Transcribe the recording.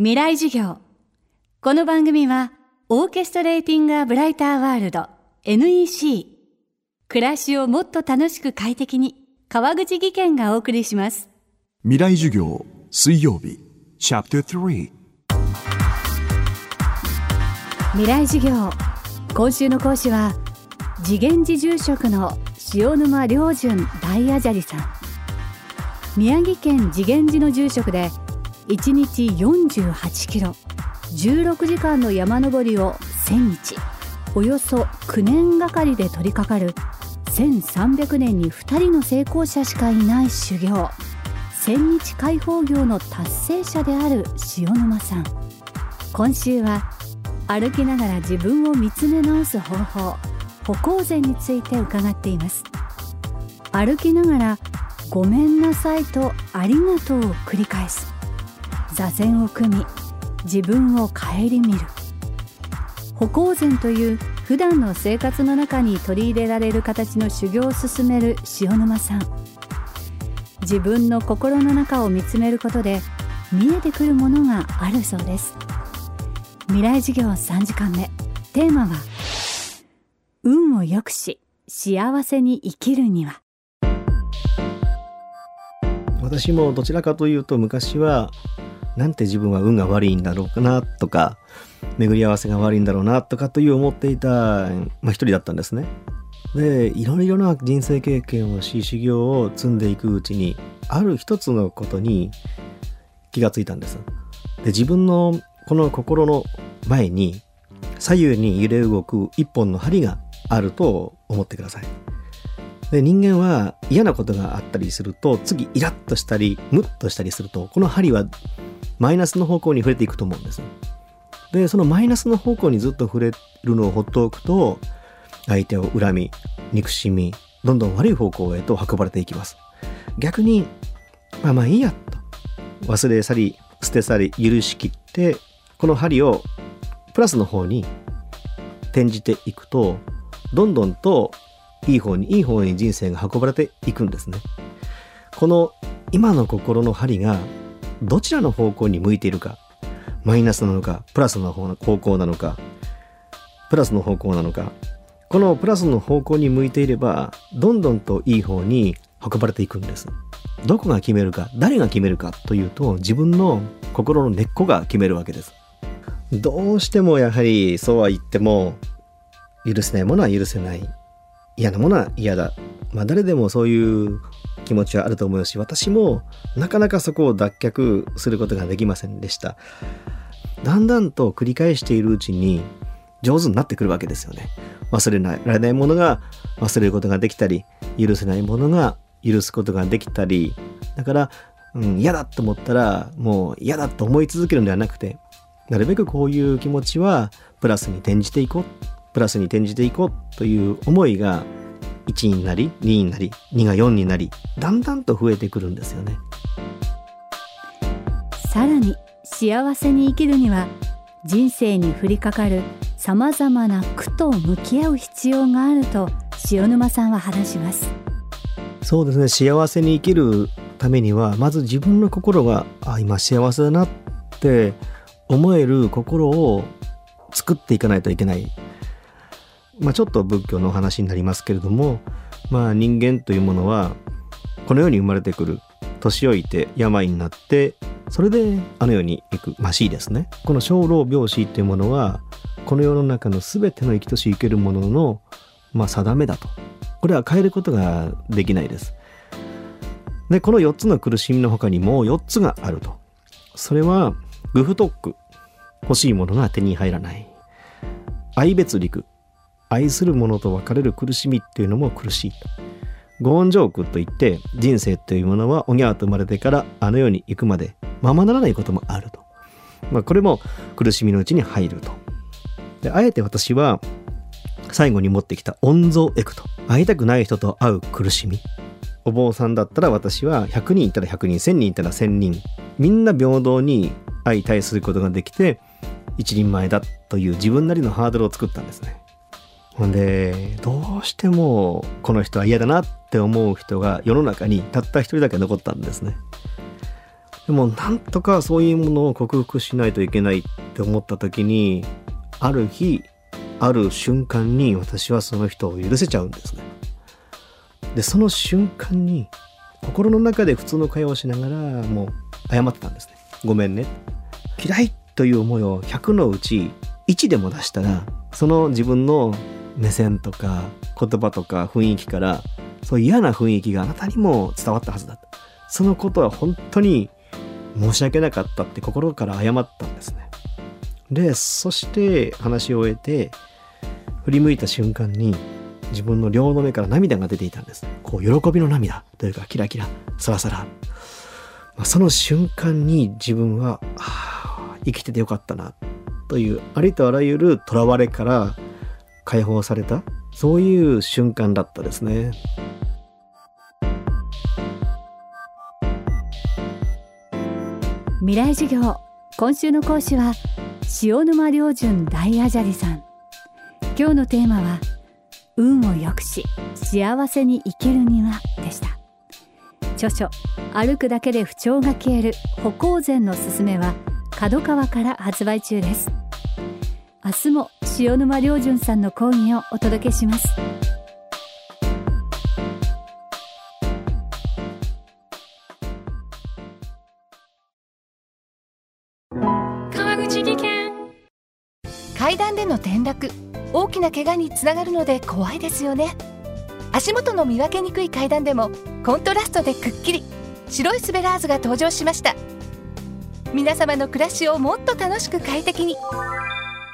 未来授業。この番組はオーケストレーティング・ア・ブライター・ワールド NEC 暮らしをもっと楽しく快適に川口義賢がお送りします。未来授業水曜日。チャプター3未来授業。今週の講師は次元寺住職の塩沼良順大阿砂利さん。宮城県次元寺の住職で1日48キロ。16時間の山登りを1000日。およそ9年がかりで取り掛かる1300年に2人の成功者しかいない修行。千日解放業の達成者である塩沼さん。今週は歩きながら自分を見つめ直す方法歩行前について伺っています。歩きながらごめんなさいとありがとうを繰り返す。座禅を組み自分を顧みる。歩行禅という普段の生活の中に取り入れられる形の修行を進める塩沼さん。自分の心の中を見つめることで見えてくるものがあるそうです。未来授業3時間目。テーマは運を良くし幸せに生きるには。私もどちらかというと昔はなんて自分は運が悪いんだろうかなとか巡り合わせが悪いんだろうなとかという思っていた、まあ、一人だったんですね。でいろいろな人生経験をし修行を積んでいくうちにある一つのことに気がついたんです。で自分のこの心の前に左右に揺れ動く一本の針があると思ってください。で人間は嫌なことがあったりすると次イラッとしたりムッとしたりするとこの針はマイナスの方向に触れていくと思うんです。で、そのマイナスの方向にずっと触れるのを放っておくと、相手を恨み、憎しみ、どんどん悪い方向へと運ばれていきます。逆に、まあまあいいやと。忘れ去り、捨て去り、許しきって、この針をプラスの方に転じていくと、どんどんといい方にいい方に人生が運ばれていくんですね。この今の心の針がどちらの方向に向いているかマイナスなのかプラスの方向なのかプラスの方向なのかこのプラスの方向に向いていればどんどんといい方に運ばれていくんです。どこが決めるか誰が決めるかというと自分の心の根っこが決めるわけです。どうしてもやはりそうは言っても許せないものは許せない。嫌なものは嫌だ。まあ誰でもそういう気持ちはあると思うし私もなかなかそこを脱却することができませんでした。だんだんと繰り返しているうちに上手になってくるわけですよね。忘れられないものが忘れることができたり許せないものが許すことができたり。だから、うん、嫌だと思ったらもう嫌だと思い続けるのではなくてなるべくこういう気持ちはプラスに転じていこうプラスに転じていこうという思いが1になり2になり2が4になりだんだんと増えてくるんですよね。さらに幸せに生きるには人生に降りかかるさまざまな苦と向き合う必要があると塩沼さんは話します。そうですね。幸せに生きるためにはまず自分の心があ今幸せだなって思える心を作っていかないといけないまあ、ちょっと仏教のお話になりますけれども、まあ、人間というものはこの世に生まれてくる年老いて病になってそれであの世に行くまあ死ですね。この生老病死というものはこの世の中の全ての生きとし生けるものの、まあ、定めだと。これは変えることができないです。でこの4つの苦しみの他にも4つがあると。それはグフトック欲しいものが手に入らない。愛別陸愛する者と別れる苦しみっていうのも苦しいと。ゴーンジョークといって人生というものはおぎゃーと生まれてからあの世に行くまでままならないこともあると。まあこれも苦しみのうちに入ると。であえて私は最後に持ってきた温蔵エクと会いたくない人と会う苦しみ。お坊さんだったら私は100人いたら100人1000人いたら1000人みんな平等に相対することができて一人前だという自分なりのハードルを作ったんですね。ほんでどうしてもこの人は嫌だなって思う人が世の中にたった一人だけ残ったんですね。でもなんとかそういうものを克服しないといけないって思った時にある日ある瞬間に私はその人を許せちゃうんですね。でその瞬間に心の中で普通の会話をしながらもう謝ってたんですね。ごめんね。嫌いという思いを100のうち1でも出したらその自分の目線とか言葉とか雰囲気からそう嫌な雰囲気があなたにも伝わったはずだそのことは本当に申し訳なかったって心から謝ったんですね。でそして話を終えて振り向いた瞬間に自分の両の目から涙が出ていたんです。こう喜びの涙というかキラキラサラサラ、まあ、その瞬間に自分は、はあ、生きててよかったなというありとあらゆる囚われから解放された？そういう瞬間だったですね。未来授業今週の講師は塩沼良純大アジャリさん。今日のテーマは運を良くし幸せに生きるにはでした。著書歩くだけで不調が消える歩行前のすすめは角川から発売中です。明日も塩沼良純さんの講義をお届けします。川口技研。階段での転落大きな怪我につながるので怖いですよね。足元の見分けにくい階段でもコントラストでくっきり白いスベラーズが登場しました。皆様の暮らしをもっと楽しく快適に。